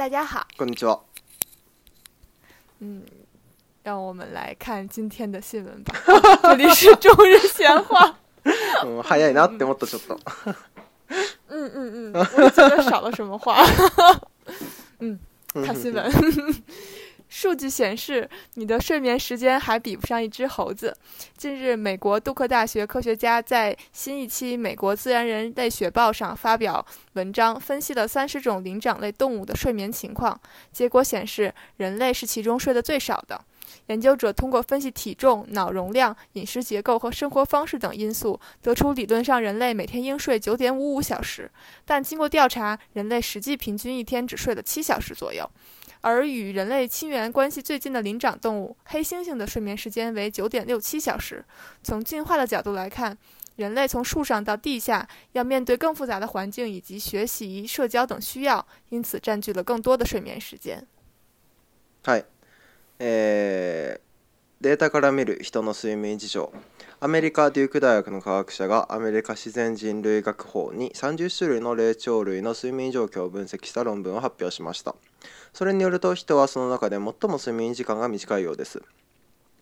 大家好，工作。嗯，让我们来看今天的新闻吧。这里是中日闲话。早いなって思ったちょっと。嗯嗯嗯，我觉得少了什么话。嗯，看新闻。数据显示，你的睡眠时间还比不上一只猴子。近日，美国杜克大学科学家在新一期《美国自然人类学报》上发表文章，分析了三十种灵长类动物的睡眠情况。结果显示，人类是其中睡得最少的。研究者通过分析体重、脑容量、饮食结构和生活方式等因素，得出理论上人类每天应睡九点五五小时。但经过调查，人类实际平均一天只睡了七小时左右。而与人类亲缘关系最近的灵长动物黑猩猩的睡眠时间为九点六七小时。从进化的角度来看，人类从树上到地下要面对更复杂的环境以及学习、社交等需要，因此占据了更多的睡眠时间。是。え、データから見る人の睡眠事情。アメリカデューク大学の科学者がアメリカ自然人類学法に30種類の霊長類の睡眠状況を分析した論文を発表しました。それによると人はその中で最も睡眠時間が短いようです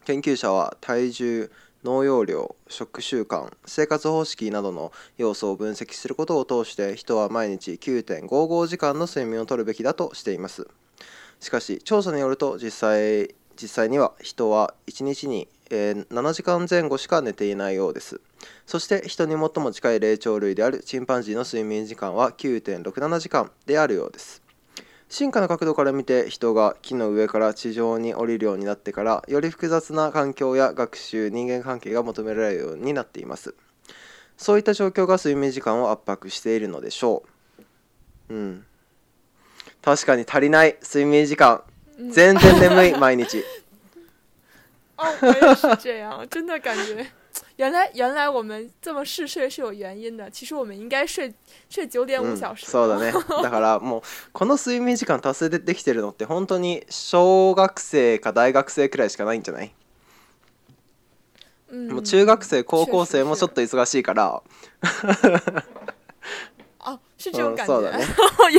研究者は体重農容量食習慣生活方式などの要素を分析することを通して人は毎日9.55時間の睡眠をとるべきだとしていますしかし調査によると実際実際には人は1日に、7時間前後しか寝ていないようですそして人に最も近い霊長類であるチンパンジーの睡眠時間は9.67時間であるようです進化の角度から見て人が木の上から地上に降りるようになってからより複雑な環境や学習人間関係が求められるようになっていますそういった状況が睡眠時間を圧迫しているのでしょううん確かに足りない睡眠時間全然眠い毎日哦，我也是这样，真的感觉。原来原来我们这么嗜睡是有原因的。其实我们应该睡睡九点五小時、うそうだね。だからもうこの睡眠時間達成でできてるのって本当に小学生か大学生くらいしかないんじゃない？うん、もう中学生高校生もちょっと忙しいから。啊，是这种感觉，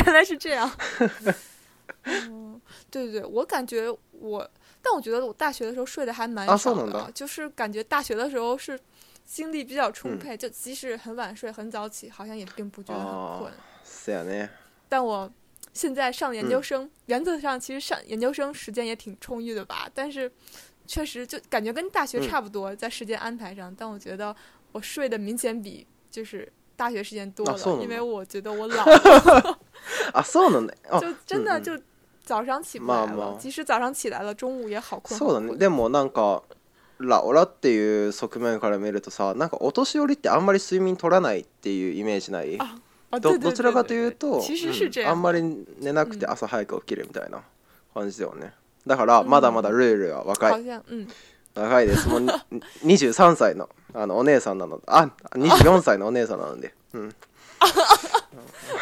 原来是这样。嗯，对对对，我感觉我但我觉得我大学的时候睡得还蛮少的，就是感觉大学的时候是精力比较充沛，就即使很晚睡、很早起，好像也并不觉得很困。是但我现在上研究生，原则上其实上研究生时间也挺充裕的吧，但是确实就感觉跟大学差不多，在时间安排上。但我觉得我睡的明显比就是大学时间多了，因为我觉得我老 啊，真的就。早上起まあまあ、即使早上起来了、中午也好困。そうだね。でもなんかオらっていう側面から見るとさ、なんかお年寄りってあんまり睡眠取らないっていうイメージない。あどどちらかというと、うん、あんまり寝なくて朝早く起きるみたいな感じだよね。だからまだまだルールは若い。若いです。もう23歳のあのお姉さんなの。あ、24歳のお姉さんなので。うん。哦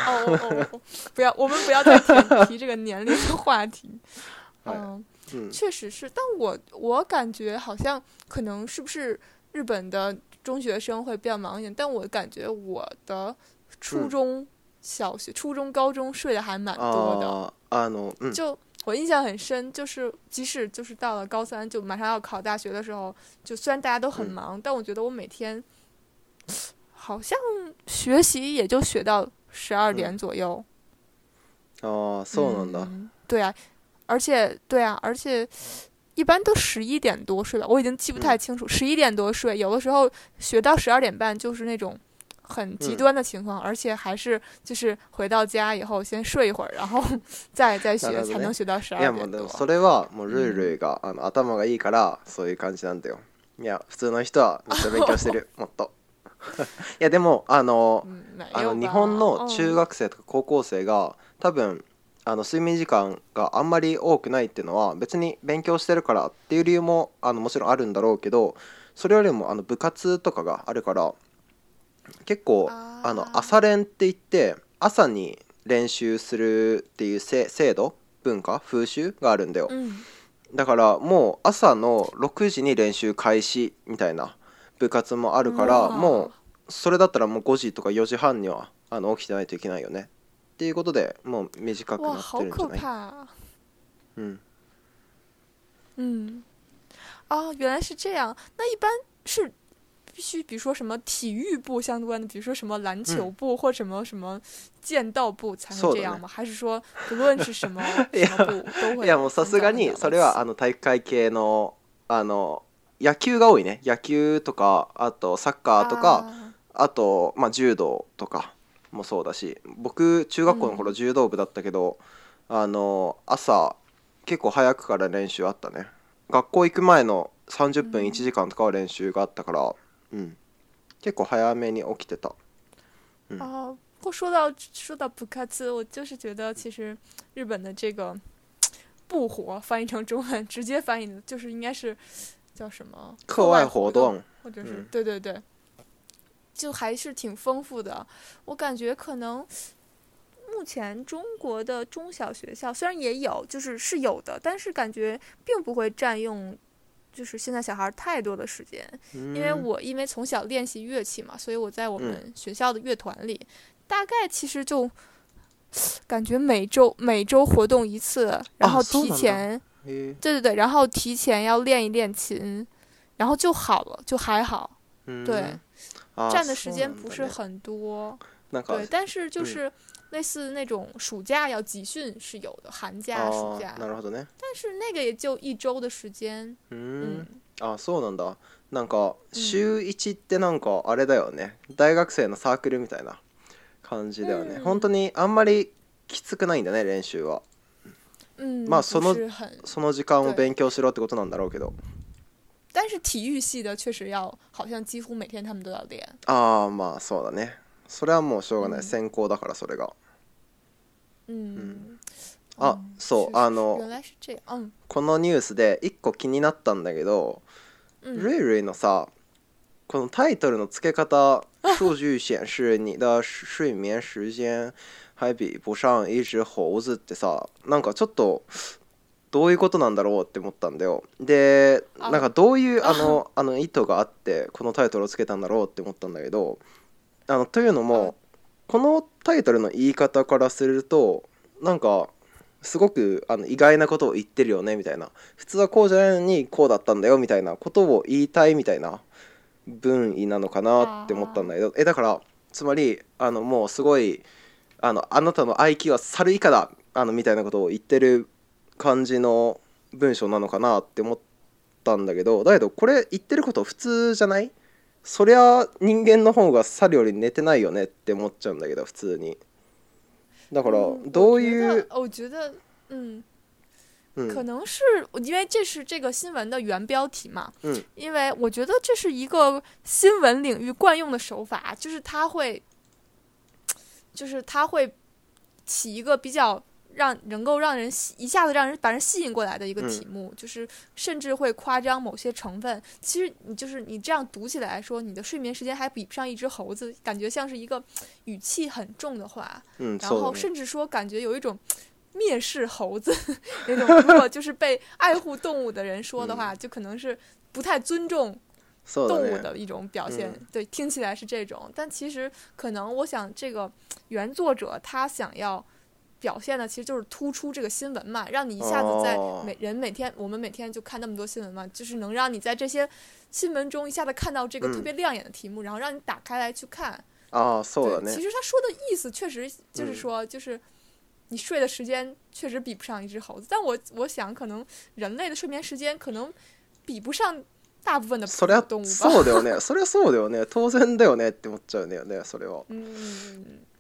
哦，不要，我们不要再提这个年龄的话题。嗯，确实是，但我我感觉好像可能是不是日本的中学生会比较忙一点，但我感觉我的初中、小学、初中、高中睡的还蛮多的。啊，嗯，就我印象很深，就是即使就是到了高三，就马上要考大学的时候，就虽然大家都很忙，但我觉得我每天。好像学习也就学到十二点左右，哦，送这样的。对啊，而且对啊，而且一般都十一点多睡吧，我已经记不太清楚。十一点多睡，有的时候学到十二点半，就是那种很极端的情况。而且还是就是回到家以后先睡一会儿，然后 再再学，才能学到十二点多。いやでもあのあの日本の中学生とか高校生が、多分あの睡眠時間があんまり多くないっていうのは別に勉強してるからっていう理由もあのもちろんあるんだろうけどそれよりもあの部活とかがあるから結構あの朝練って言って朝に練習するっていう制度文化風習があるんだよ、うん、だからもう朝の6時に練習開始みたいな部活もあるからもうそれだったらもう5時とか4時半にはあの起きてないといけないよねっていうことでもう短くなってるんじゃない嗯嗯，哦，原来是这样。那一般是必须，比如说什么体育部相关的，比如说什么篮球部或什么什么剑道部才会这样吗？还是说不论是什么部都会？いやもうさすがにそれはあの体育会系のあの野球が多いね野球とかあとサッカーとかあと、まあ、柔道とかもそうだし僕中学校の頃柔道部だったけど、うん、あの朝結構早くから練習あったね学校行く前の30分1時間とかは練習があったから、うん、結構早めに起きてた。嗯、啊，不过说到说到不卡兹，我就是觉得其实日本的这个“不活”翻译成中文，直接翻译的就是应该是叫什么？课外活动，或者是对对对，就还是挺丰富的。我感觉可能目前中国的中小学校虽然也有，就是是有的，但是感觉并不会占用，就是现在小孩太多的时间。因为我因为从小练习乐器嘛，所以我在我们学校的乐团里，大概其实就感觉每周每周活动一次，然后提前。对对对，然后提前要练一练琴，然后就好了，就还好。对，占的时间不是很多。对，但是就是类似那种暑假要集训是有的，寒假、暑假。哦，但是那个也就一周的时间。嗯，啊，そうなんだ。なんか週一ってなんかあれだよね。大学生のサークルみたいな感じだよね。本当にあんまりきつくないんだね、練習は。まあそのその時間を勉強しろってことなんだろうけど。但是体育系的确实要，好像几乎每天他们都要练。ああ、まあそうだね。それはもうしょうがない。専攻だからそれが。あ、そう。あの、このニュースで一個気になったんだけど、ルイルイのさ、このタイトルの付け方、数据显示你睡眠時間。ハイビーボシャンイジュホーズってさなんかちょっとどういうことなんだろうって思ったんだよでなんかどういうあのあの意図があってこのタイトルをつけたんだろうって思ったんだけどあのというのもこのタイトルの言い方からするとなんかすごくあの意外なことを言ってるよねみたいな普通はこうじゃないのにこうだったんだよみたいなことを言いたいみたいな文意なのかなって思ったんだけどえだからつまりあのもうすごいあのあなたの IQ は猿以下だあのみたいなことを言ってる感じの文章なのかなって思ったんだけどだけどこれ言ってること普通じゃないそりゃ人間の方が猿より寝てないよねって思っちゃうんだけど普通にだからどういう、可能是因为这是这个新闻的原标题嘛，嗯，因为我觉得这是一个新闻领域惯用的手法，就是他会就是它会起一个比较让能够让人吸一下子让人把人吸引过来的一个题目，就是甚至会夸张某些成分。其实你就是你这样读起来说，你的睡眠时间还比不上一只猴子，感觉像是一个语气很重的话。嗯，然后甚至说感觉有一种蔑视猴子 那种，如果就是被爱护动物的人说的话，就可能是不太尊重。动物的一种表现，对，听起来是这种，但其实可能我想这个原作者他想要表现的其实就是突出这个新闻嘛，让你一下子在每人每天我们每天就看那么多新闻嘛，就是能让你在这些新闻中一下子看到这个特别亮眼的题目，然后让你打开来去看。哦，对，其实他说的意思确实就是说，就是你睡的时间确实比不上一只猴子，但我我想可能人类的睡眠时间可能比不上。大部分のそれはそうだよね それはそうだよね当然だよねって思っちゃうんだよねそれはう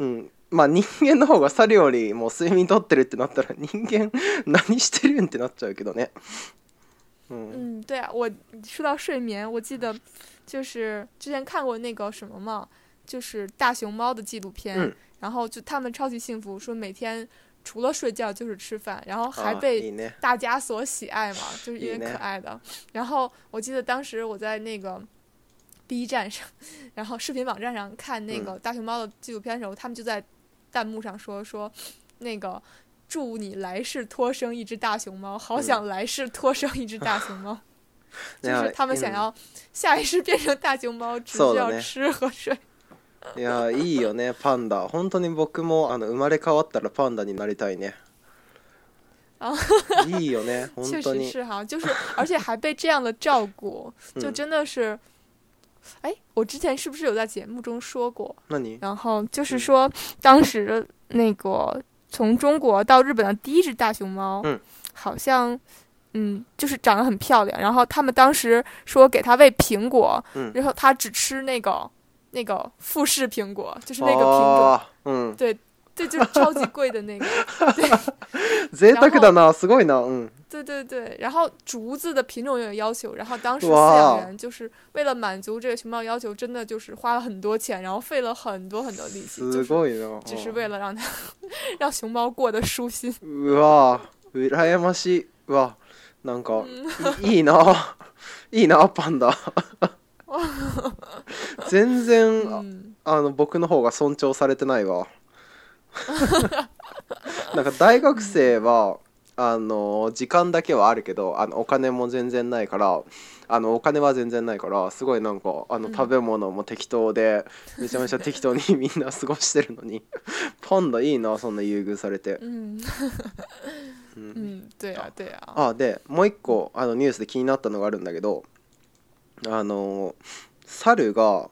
ん、まあ人間の方が猿よりも睡眠とってるってなったら 人間何してるんってなっちゃうけどねん、对啊，我说到睡眠，我记得就是之前看过那个什么嘛，就是大熊猫的纪录片，嗯、然后就他们超级幸福，说每天除了睡觉就是吃饭，然后还被大家所喜爱嘛，就是因为可爱的。然后我记得当时我在那个 B 站上，然后视频网站上看那个大熊猫的纪录片的时候，他们就在弹幕上说说那个祝你来世托生一只大熊猫，好想来世托生一只大熊猫，就是他们想要下一世变成大熊猫，只需要吃和睡。呀，いいよね、パンダ。本当に僕もあの生まれ変わったらパンダになりたいね。いいよね、本当に。是哈，就是而且还被这样的照顾，就真的是。哎，我之前是不是有在节目中说过？那你。然后就是说，当时那个从中国到日本的第一只大熊猫，好像嗯就是长得很漂亮。然后他们当时说给它喂苹果，然后它只吃那个。那个富士苹果，就是那个品种，嗯，对，对，就是超级贵的那个。哈哈哈的呢，すごいな，嗯。对对对，然后竹子的品种也有要求，然后当时饲养员就是为了满足这个熊猫要求，真的就是花了很多钱，然后费了很多很多力气。すごいな。只是为了让它让熊猫过得舒心。哇，羨慕兮，哇，なんかいいな、いいな、パンだ。全然、うん、あの僕の方が尊重されてないわ なんか大学生は、あの時間だけはあるけどあのお金も全然ないからあのお金は全然ないからすごいなんかあの食べ物も適当で、うん、めちゃめちゃ適当に みんな過ごしてるのにパンダいいなそんな優遇されて。うんうん、うん、对あでもう一個あのニュースで気になったのがあるんだけどあの猿が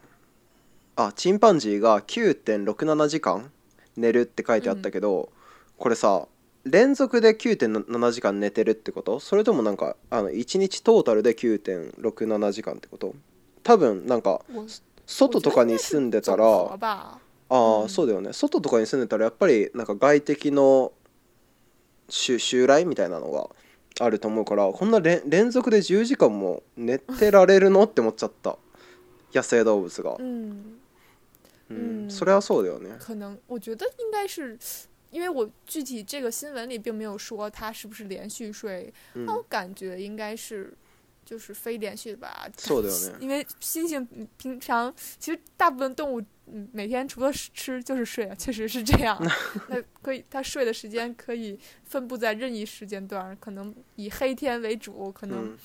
あチンパンジーが9.67時間寝るって書いてあったけど、うん、これさ連続で9.7時間寝てるってことそれともなんかあの1日トータルで9.67時間ってこと多分なんか外とかに住んでたらああ、そうだよね外とかに住んでたらやっぱりなんか外敵の襲来みたいなのがあると思うからこんな連続で10時間も寝てられるのって思っちゃった野生動物が。それはそうだよね。可能我觉得应该是，因为我具体这个新闻里并没有说是不是连续睡，我感觉应该是就是非连续的吧。う因为猩猩平常其实大部分动物嗯，每天除了吃就是睡，确实是这样。那可以，他睡的时间可以分布在任意时间段，可能以黑天为主，可能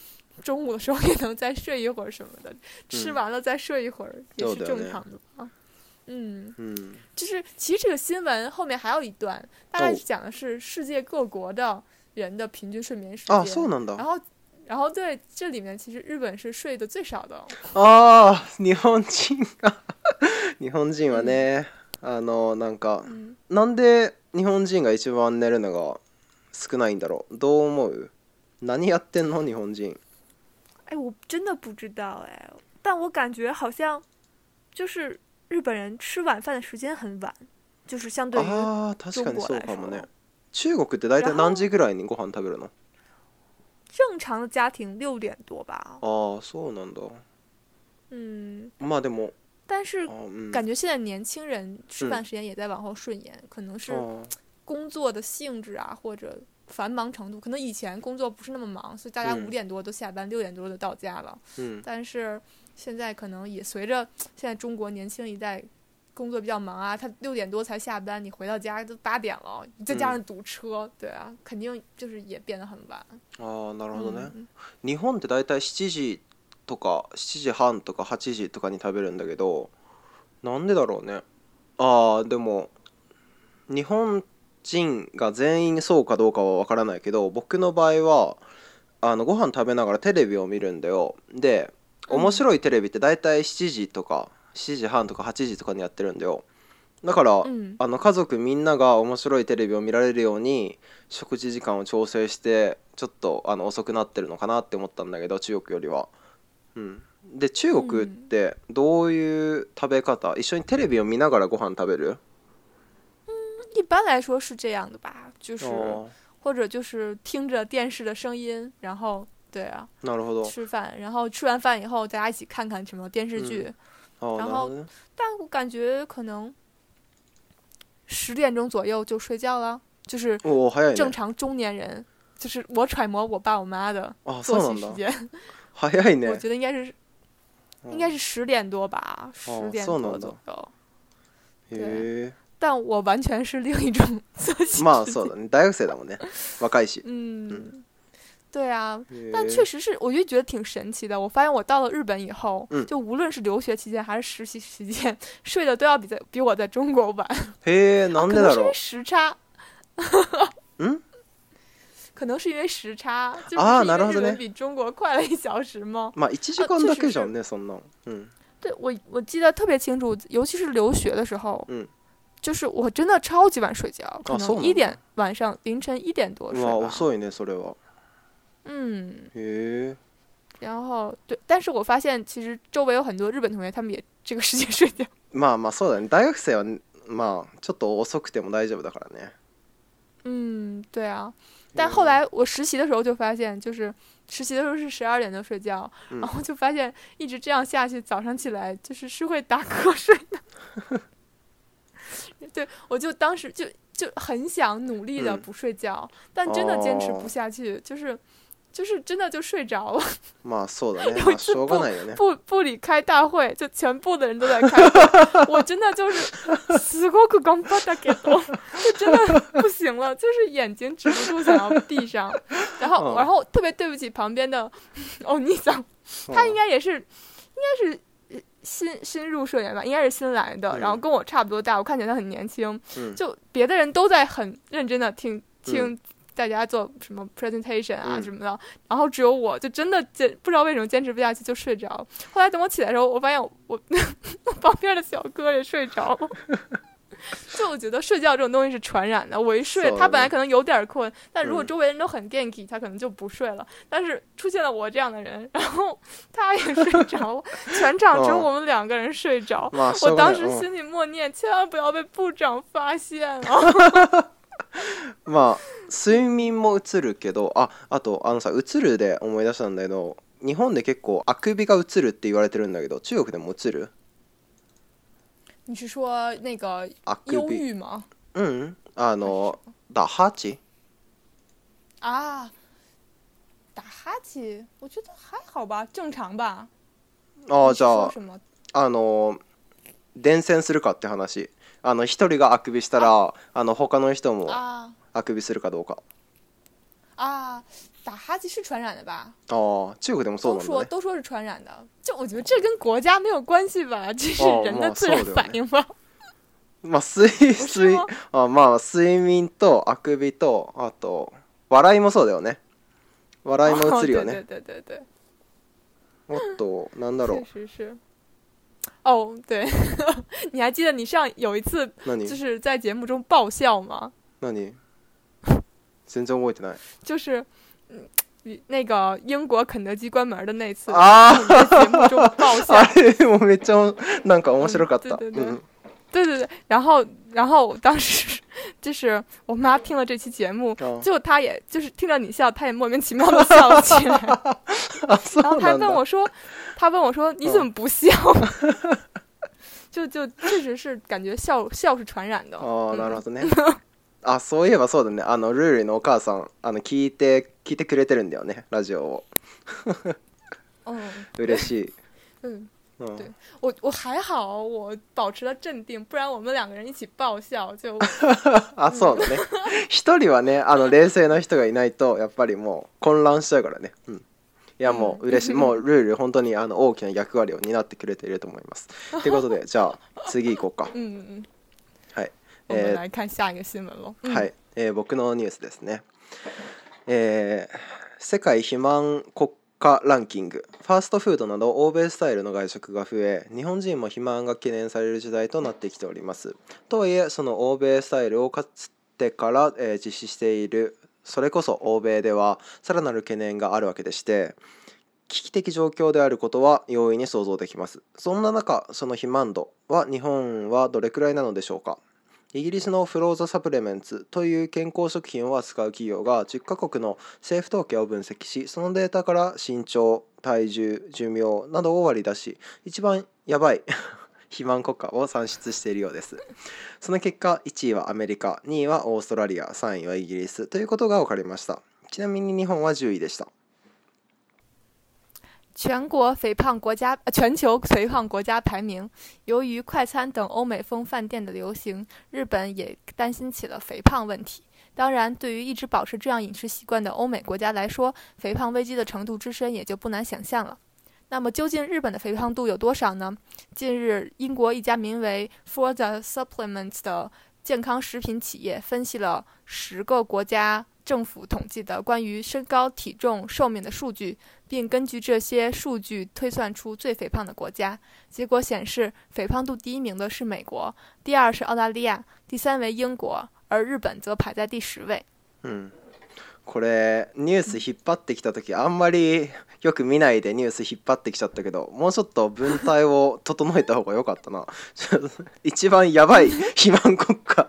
中午的时候也能再睡一会儿什么的。吃完了再睡一会儿也是正常的啊。嗯嗯，就是其实这个新闻后面还有一段，大概是讲的是世界各国的人的平均睡眠时间啊，然后然后对这里面其实日本是睡的最少的。哦，你好心啊。日本人はね、うん、あのなんか、うん、なんで日本人が一番寝るのが少ないんだろうどう思う何やってんの日本人え我真的不知道哎但我感觉好像就是日本人吃晚饭的时间很晚就是相对于中国来说中国って大体何時ぐらいにご飯食べるの正常的家庭六点多吧ああそうなんだうんまあでも但是感觉现在年轻人吃饭时间也在往后顺延，可能是工作的性质啊，或者繁忙程度，可能以前工作不是那么忙，所以大家五点多都下班，六点多就到家了。嗯，但是现在可能也随着现在中国年轻一代工作比较忙啊，他六点多才下班，你回到家都八点了，再加上堵车，对啊，肯定就是也变得很晚。哦，なるほどね。日本って大体七時。とか7時半とか8時とかに食べるんだけどなんでだろうねああでも日本人が全員そうかどうかは分からないけど僕の場合はあのご飯食べながらテレビを見るんだよで面白いテレビって大体7時とか7時半とか8時とかにやってるんだよだから、うん、あの家族みんなが面白いテレビを見られるように食事時間を調整してちょっとあの遅くなってるのかなって思ったんだけど中国よりは嗯，中国ってどういう食べ方？一緒にテレビを見ながらご飯食べる？一般来说是这样的吧，就是或者就是听着电视的声音，然后对啊，吃饭，然后吃完饭以后大家一起看看什么电视剧，然后但我感觉可能十点钟左右就睡觉了，就是正常中年人，就是我揣摩我爸我妈的作息时间。早いね。我觉得应该是，应该是十点多吧，十点多左右。对，但我完全是另一种作 息。嘛，そうだ。大学生だもんね。若いし。嗯。对啊。但确实是，我就觉得挺神奇的。我发现我到了日本以后，就无论是留学期间还是实习期间，睡的都要比在比我在中国晚。诶，能耐了。可能因为时差。嗯？可能是因为时差，就是日本可能比中国快了一小时吗？嘛，一だけじゃね、そんな。嗯，对我我记得特别清楚，尤其是留学的时候，嗯，就是我真的超级晚睡觉，可能一点晚上凌晨一点多睡吧。遅いねそれは。嗯。へ。然后对，但是我发现其实周围有很多日本同学，他们也这个时间睡觉。まあまあそうだ。大学生はまあちょっと遅くても大丈夫だからね。嗯，对啊。但后来我实习的时候就发现，就是实习的时候是十二点就睡觉，然后就发现一直这样下去，早上起来就是是会打瞌睡的。对，我就当时就就很想努力的不睡觉，但真的坚持不下去，就是。就是真的就睡着了。有一次部部部里开大会，就全部的人都在开。我真的就是。死ごく頑把っ给け就真的不行了，就是眼睛止不住想要闭上。然后然后特别对不起旁边的欧尼桑。他应该也是，应该是新新入社员吧，应该是新来的，然后跟我差不多大，我看起来很年轻。嗯。就别的人都在很认真的听听。大家做什么 presentation 啊什么的，然后只有我就真的坚不知道为什么坚持不下去就睡着。后来等我起来的时候，我发现我 我旁边的小哥也睡着了。就我觉得睡觉这种东西是传染的，我一睡，他本来可能有点困，但如果周围人都很惦记，他可能就不睡了。但是出现了我这样的人，然后他也睡着了，全场只有我们两个人睡着。我当时心里默念，千万不要被部长发现了。まあ睡眠も映るけどああとあのさ映るで思い出したんだけど日本で結構あくびが映るって言われてるんだけど中国でも映る你是说那个忧郁吗？嗯，あの打哈欠。啊，打哈欠，我觉得还好吧，正常吧。哦、じゃあ、あの伝染するかって話。あの一人があくびしたらあの他の人もあくびするかどうかあ打哈欠是传染的吧？哦，这个怎么说？都说都说是传染的，就我觉得这跟国家没有关系吧，这是人的自然反应吧。まあ睡睡あまあ睡眠とあくびとあと笑いもそうだよね。笑いも映るよね。对对对对。もっとなんだろう。哦，对，你还记得你上有一次，就是在节目中爆笑吗？那你，就是，那个英国肯德基关门的那次，节目中 爆笑。我比较那个，我没想对对对，然后然后当时。就是我妈听了这期节目，就她也就是听着你笑，她也莫名其妙的笑了起来，然后她问我说：“她问我说你怎么不笑？” 就就确实是感觉笑笑是传染的哦，なるほどね。あ、そういえばそうだね。あのルールのお母さんあの聞いて聞いてくれてるんだよねラジオを。うれしい。うん。嗯、对我我还好，我保持了镇定，不然我们两个人一起爆笑就。あ、そうだね。一人はね、あの冷静な人がいないとやっぱりもう混乱しちゃうからね。うん。いやもう嬉しい、もうルール本当にあの大きな役割を担ってくれていると思います。ということで、じゃあ次行こうか。うんうん。はい。えー、看下一个新聞うはい、え僕のニュースですね。え世界肥満国価ランキングファーストフードなど欧米スタイルの外食が増え日本人も肥満が懸念される時代となってきておりますとはいえその欧米スタイルをかつてから、えー、実施しているそれこそ欧米ではさらなる懸念があるわけでして危機的状況であることは容易に想像できますそんな中その肥満度は日本はどれくらいなのでしょうかイギリスのフローザサプレメンツという健康食品を扱う企業が10カ国の政府統計を分析しそのデータから身長体重寿命などを割り出し一番やばい 肥満国家を算出しているようですその結果1位はアメリカ2位はオーストラリア3位はイギリスということが分かりましたちなみに日本は10位でした全国肥胖国家，呃，全球肥胖国家排名。由于快餐等欧美风饭店的流行，日本也担心起了肥胖问题。当然，对于一直保持这样饮食习惯的欧美国家来说，肥胖危机的程度之深也就不难想象了。那么，究竟日本的肥胖度有多少呢？近日，英国一家名为 For the Supplements 的健康食品企业分析了十个国家。政府统计的关于身高、体重、寿命的数据，并根据这些数据推算出最肥胖的国家。结果显示，肥胖度第一名的是美国，第二是澳大利亚，第三为英国，而日本则排在第十位。嗯，これニュース引っ張ってきたあんまりよく見ないでニュース引っ張ってきちゃったけど、もうちょっと文体を整えた方が良かったな。一番やばい肥満国家。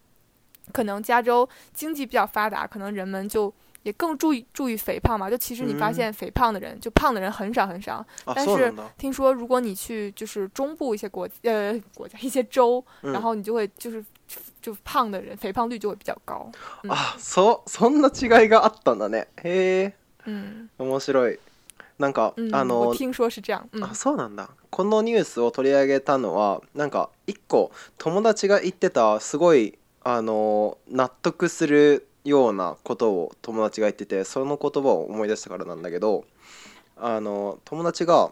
可能加州经济比较发达，可能人们就也更注意注意肥胖嘛。就其实你发现肥胖的人，就胖的人很少很少。但是听说如果你去就是中部一些国呃国家一些州，然后你就会就是就胖的人肥胖率就会比较高。啊，そそんな違いがあったんだね。へえ。嗯。面白い。なんかあの。听说是这样。啊，そうなんだ。このニュースを取り上げたのはなんか一個友達が言ってたすごい。あの納得するようなことを友達が言っててその言葉を思い出したからなんだけどあの友達が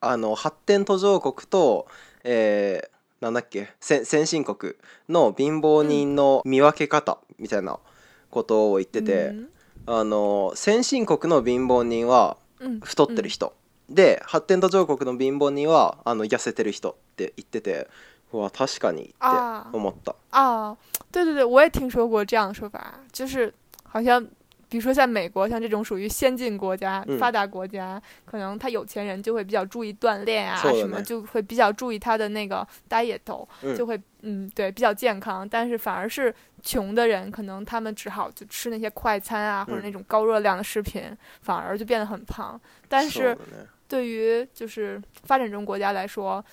あの発展途上国と、えー、なんだっけ先進国の貧乏人の見分け方みたいなことを言ってて、うん、あの先進国の貧乏人は太ってる人、うん、で発展途上国の貧乏人はあの痩せてる人って言ってて哇，啊。啊，对对对，我也听说过这样的说法，就是好像比如说在美国，像这种属于先进国家、发达国家，可能他有钱人就会比较注意锻炼啊，什么就会比较注意他的那个 diet，就会嗯对比较健康，但是反而是穷的人，可能他们只好就吃那些快餐啊或者那种高热量的食品，反而就变得很胖，但是。对于就是发展中国家来说，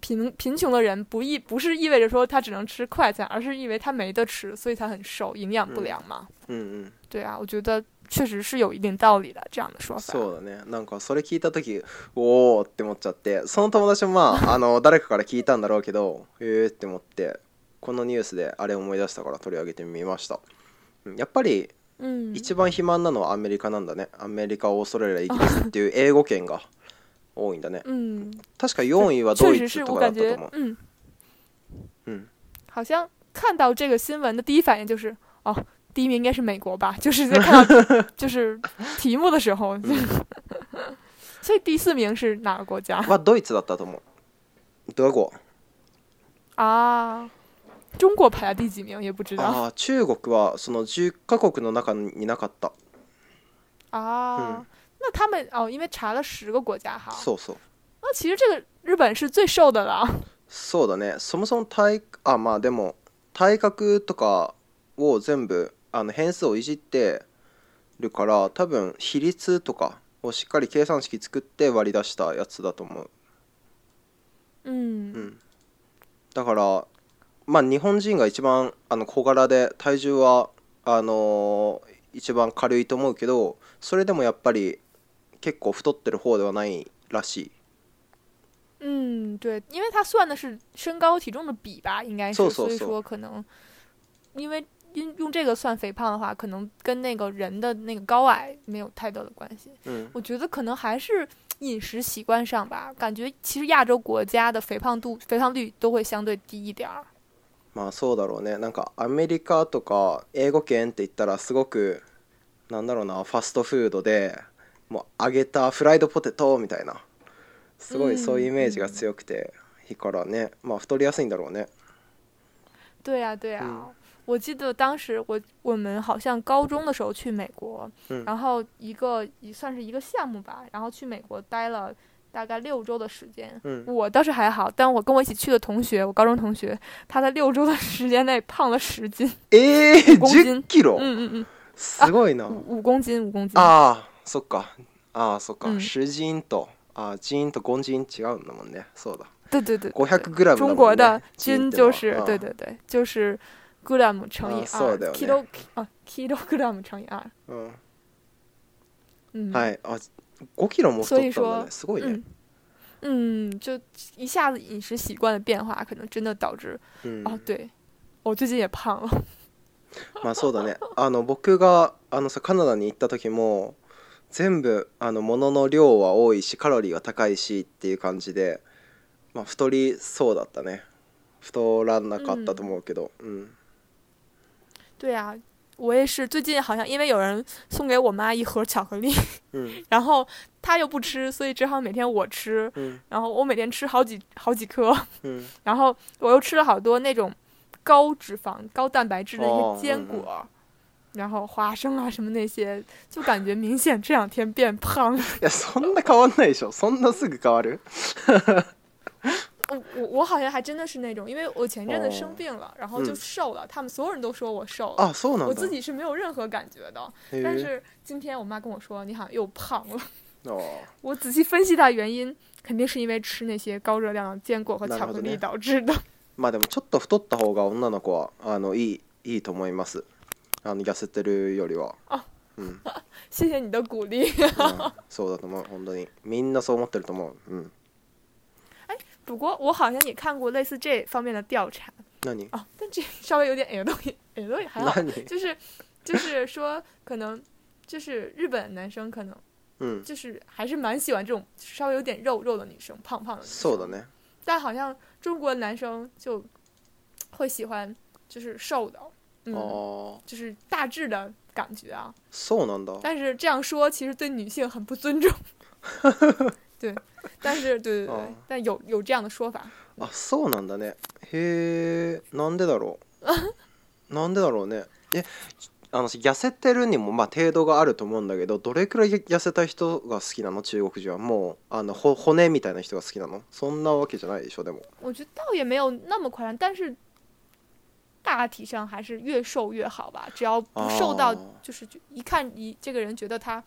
贫贫穷的人不意不是意味着说他只能吃快餐，而是意味他没得吃，所以他很瘦，营养不良嘛。嗯嗯，对啊，我觉得确实是有一定道理的，这样的说法。そうだね。なんかそれ聞いたとおおって思っちゃって、その友達はまあ あの誰かから聞いたんだろうけど、ええって思ってこのニュースであれ思い出したから取り上げてみました。やっぱり。一番肥満なのはアメリカなんだねアメリカオーストラリアイギリスっていう英語圏が多いんだね、うん、確か4位はドイツとかだったと思ううんうん好像看到这个新闻的第一反应就是哦第一名应该是美国吧 就是在看到就是题目的时候、所以第四名是哪个国家はドイツだったと思う德国あ中国排第几名也不知道。中国はその10カ国の中になかった。啊，嗯、那他们哦，因为查了十个国家哈。そうそう。那其实这个日本是最瘦的了。そうだね。そもそも体あまあでも体格とかを全部あの変数をいじってるから多分比率とかをしっかり計算式作って割り出したやつだと思う。うん。うん。だからあ、日本人が一，の小柄で体重是，一，般，轻，我觉得，但，是，也，不，是，很，轻，因为，他，算，的是，身高，体重，的，比，吧，应该，所以，说，可能，因为，用，这个，算，肥胖，的话，可能，跟，那个人，的，那个，高矮，没有，太多，的，关系，我觉得，可能，还是，饮食，习惯，上，吧，感觉，其实，亚洲，国家，的，肥胖，度，肥胖，率，都会，相对，低，一点。まあそうだろうねなんかアメリカとか英語圏って言ったらすごくなんだろうなファストフードでもう揚げたフライドポテトみたいなすごいそういうイメージが強くて、日からねまあ太りやすいんだろうね。对呀、啊、对呀、啊。嗯我记得当时我我们好像高中的时候去美国，嗯、然后一个算是一个项目吧，然后去美国待了大概六周的时间，我倒是还好，但我跟我一起去的同学，我高中同学，他在六周的时间内胖了十斤，十公斤，嗯嗯嗯，すごいな，五公斤五公斤啊，そっか、あ、そっか、十斤と、啊，斤と公斤違うんだもんね、そうだ。对对对，中国的斤就是对对对，就是克乘以二，k i o そうだそうだ。啊，公 m 乘以二。嗯，嗯，はい、あ。5キロも太ったんだねすごいね、嗯，嗯，就一下子饮食习惯的变化，可能真的导致、嗯、啊，对，我最近也胖了。まあそうだね。あの僕があのさカナダに行った時も全部あの物の量は多いしカロリーは高いしっていう感じで、まあ太りそうだったね。太らなかったと思うけど、うん。嗯对啊，我也是，最近好像因为有人送给我妈一盒巧克力，嗯，然后她又不吃，所以只好每天我吃，嗯，然后我每天吃好几好几颗，嗯，然后我又吃了好多那种高脂肪、高蛋白质的一些坚果，然后花生啊什么那些，就感觉明显这两天变胖。そんな変わないでしょ。そんなすぐ変わる。我我好像还真的是那种，因为我前阵子生病了，然后就瘦了，他们所有人都说我瘦，啊，所以我自己是没有任何感觉的。但是今天我妈跟我说，你好像又胖了。哦，我仔细分析一原因，肯定是因为吃那些高热量坚果和巧克力导致的。まあでもちょっと太った方が女の子はあのいいいいと思います。あの痩せてるよりは。啊，嗯，谢谢你的鼓励。そうだと思います。本当にみんなそう思ってると思う。う不过我好像也看过类似这方面的调查。那你哦，但这稍微有点，有 点，有也有点。就是就是说，可能就是日本男生可能嗯，就是还是蛮喜欢这种稍微有点肉肉的女生，胖胖的。瘦的呢？但好像中国男生就会喜欢就是瘦的，嗯，就是大致的感觉啊。瘦的但是这样说其实对女性很不尊重。对，但是对对对，但有有这样的说法。あ、そうなんだね。へえ、なんでだろう。なんでだろうね。え、あの痩せてるにもまあ程度があると思うんだけど、どれくらい痩せた人が好きなの？中国人はもうあの骨みたいな人が好きなの？そんなわけじゃないでしょでも。我觉得倒也没有那么夸张，但是大体上还是越瘦越好吧。只要不瘦到就是一看一这个人觉得他。あ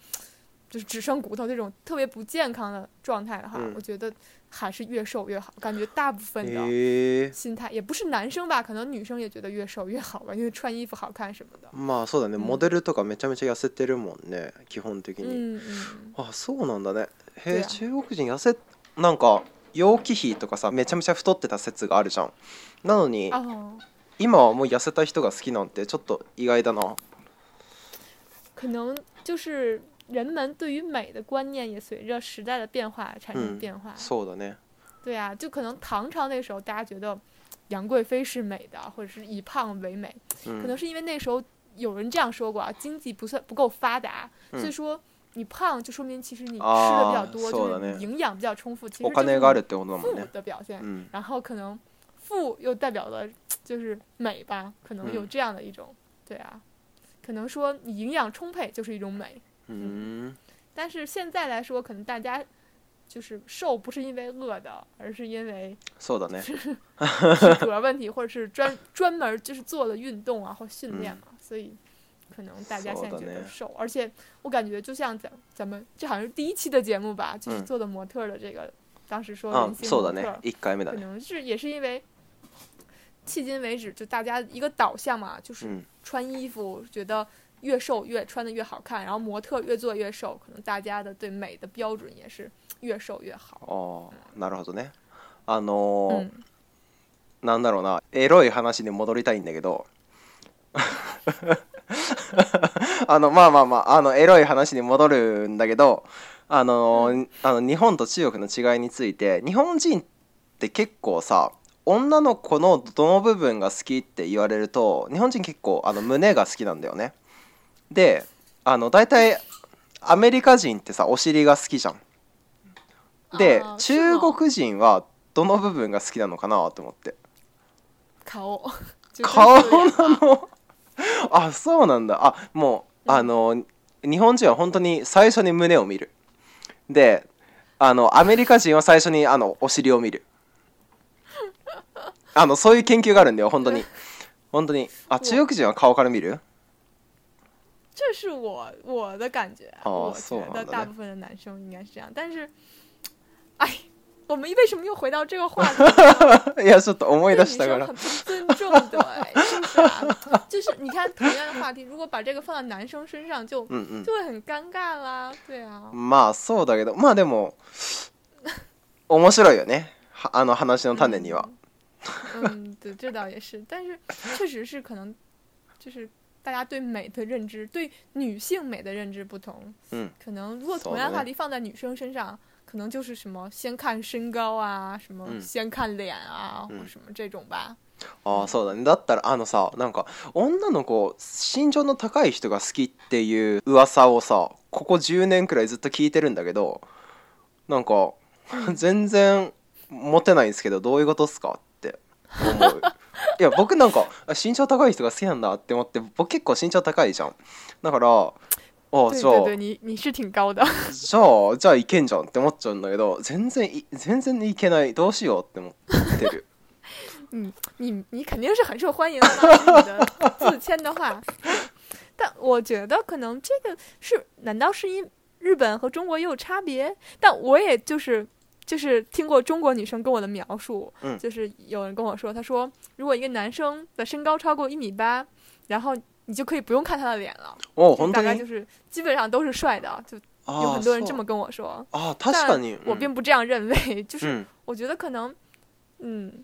就只剩骨头这种特别不健康的状态的话，我觉得还是越瘦越好。感觉大部分的心态也不是男生吧，可能女生也觉得越瘦越好吧，因为穿衣服好看什么的。まあそうだね。モデルとかめちゃめちゃ痩せてるもんね。基本的に。あ、そうなんだね。へ、中国人痩せなんか楊貴妃とかさ、めちゃめちゃ太ってた説があるじゃん。なのに今はもう痩せた人が好きなんてちょっと意外だな。可能就是。人们对于美的观念也随着时代的变化产生变化。嗯，的呢。对啊，就可能唐朝那时候，大家觉得杨贵妃是美的，或者是以胖为美。嗯，可能是因为那时候有人这样说过啊，经济不算不够发达，所以说你胖就说明其实你吃的比较多，就是营养比较丰富。其实的是富的表现。嗯。然后可能富又代表了就是美吧？可能有这样的一种，对啊，可能说你营养充沛就是一种美。嗯，但是现在来说，可能大家就是瘦不是因为饿的，而是因为，是主 要问题，或者是专 专门就是做了运动啊或训练嘛，所以可能大家现在觉得瘦。而且我感觉就像咱咱们这好像是第一期的节目吧，就是做的模特的这个，当时说，嗯，啊，是，一开，可能是也是因为，迄今为止就大家一个导向嘛，就是穿衣服觉得。越瘦越穿的越好看，然后模特越做越瘦，可能大家的对美的标准也是越瘦越好。哦、なるほどね。あのーなんだろうな、エロい話に戻りたいんだけど。あのまあまあまああのエロい話に戻るんだけどあのあの日本と中国の違いについて日本人って結構さ女の子のどの部分が好きって言われると日本人結構あの胸が好きなんだよね。であの大体アメリカ人ってさお尻が好きじゃん。で中国人はどの部分が好きなのかなと思って顔顔なのあそうなんだあもうあの日本人は本当に最初に胸を見るであのアメリカ人は最初にあのお尻を見るあのそういう研究があるんだよ本当に本当にあ中国人は顔から見る这是我我的感觉，我觉得大部分的男生应该是这样，但是，哎，我们为什么又回到这个话题？也是，很不尊重，对，是啊？就是你看，同样的话题，如果把这个放在男生身上，就就会很尴尬啦，对啊。まあそうだけど、まあでも面白いよね。あの話のタには。嗯，对，这倒也是，但是确实是可能就是。大家对美的认知，对女性美的认知不同。嗯，可能如果同样话题放在女生身上，可能就是什么先看身高あ、什么先看脸啊，嗯、或什么这种吧。あそうだねだったらあのさなんか女の子身長の高い人が好きっていう噂をさここ10年くらいずっと聞いてるんだけどなんか全然モテないんですけどどういうことっすかって思う いや僕なんか身長高い人が好きなんだって思って僕結構身長高いじゃんだからあじゃあ你挺高的じゃあじゃあいけんじゃんって思っちゃうんだけど全然い全然いけないどうしようって思ってる嗯，你你肯定是很受欢迎的嘛，自谦的话。但我觉得可能这个是，难道是因日本和中国也有差别？但我也就是就是听过中国女生跟我的描述，嗯，就是有人跟我说，他说如果一个男生的身高超过一米八，然后你就可以不用看他的脸了，大概就是基本上都是帅的，就有很多人这么跟我说。啊，他你，我并不这样认为，就是我觉得可能，嗯，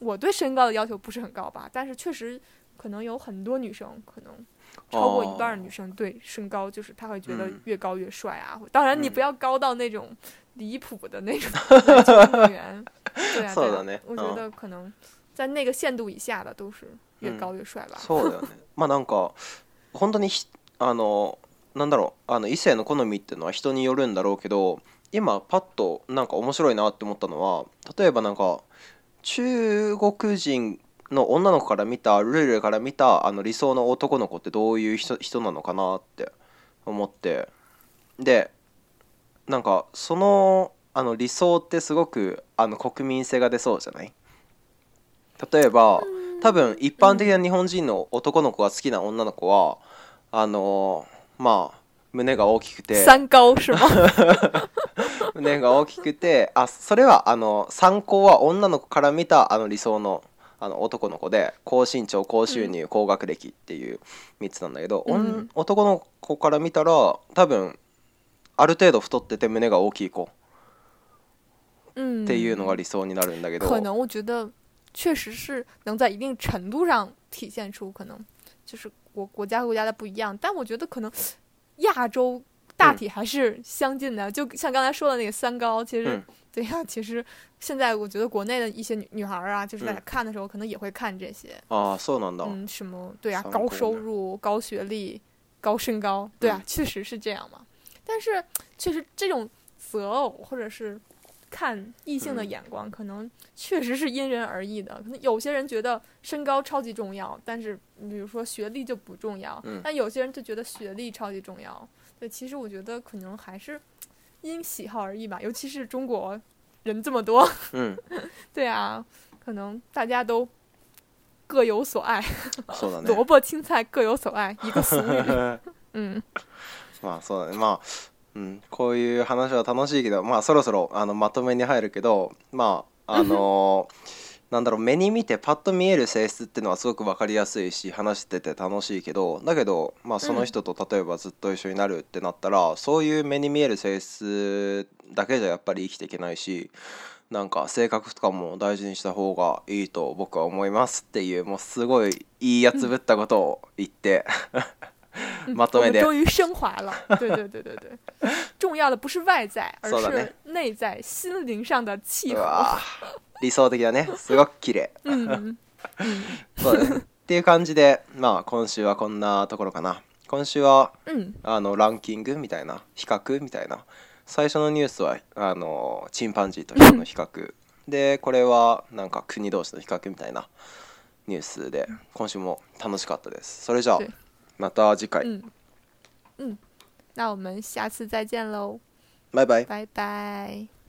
我对身高的要求不是很高吧，但是确实可能有很多女生可能超过一半女生对身高就是她会觉得越高越帅啊，当然你不要高到那种。离谱的那种公员。对啊，そうだね。我觉得可能在那个限度以下的都是越高越帅吧。そうだね。まあなんか本当にあのなんだろうあの異性の好みっていうのは人によるんだろうけど、今パッとなんか面白いなって思ったのは例えばなんか中国人の女の子から見たルールから見たあの理想の男の子ってどういう人なのかなって思ってでなんかそのあの理想ってすごくあの国民性が出そうじゃない例えば多分一般的な日本人の男の子が好きな女の子はあのまあ胸が大きくて三高是吗胸が大きくてあそれはあの参考は女の子から見たあの理想のあの男の子で高身長高収入、高学歴っていう3つなんだけど、うん、男の子から見たら多分ある程度太ってて胸が大きい子。嗯。っていうのが理想になるんだけど。可能我觉得确实是能在一定程度上体现出可能就是国国家和国家的不一样，但我觉得可能亚洲大体还是相近的。就像刚才说的那个三高，其实对呀，其实现在我觉得国内的一些女女孩啊，就是在看的时候可能也会看这些啊，なんだ嗯，什么对呀，高收入、高学历、高身高，对啊，确实是这样嘛。但是，确实这种择偶或者是看异性的眼光，可能确实是因人而异的。可能有些人觉得身高超级重要，但是比如说学历就不重要。但有些人就觉得学历超级重要。对，其实我觉得可能还是因喜好而异吧。尤其是中国人这么多，嗯，对啊，可能大家都各有所爱，萝卜青菜各有所爱，一个俗语。嗯。まあそうだねまあ、うん、こういう話は楽しいけどまあそろそろあのまとめに入るけどまああのー、なんだろう目に見てパッと見える性質っていうのはすごく分かりやすいし話してて楽しいけどだけど、まあ、その人と例えばずっと一緒になるってなったら、うん、そういう目に見える性質だけじゃやっぱり生きていけないしなんか性格とかも大事にした方がいいと僕は思いますっていうもうすごいいいやつぶったことを言って、まとめで。终于升华了。对对对对对，重要的不是外在，而是内在、心灵上的契合。理想的だね。すごく綺麗。う そうね。っていう感じで、まあ今週はこんなところかな。今週は、うん、あのランキングみたいな比較みたいな最初のニュースはあのチンパンジーと人の比較、でこれはなんか国同士の比較みたいなニュースで今週も楽しかったですそれじゃあまた次回。うん。那我们下次再见喽，拜拜，拜拜。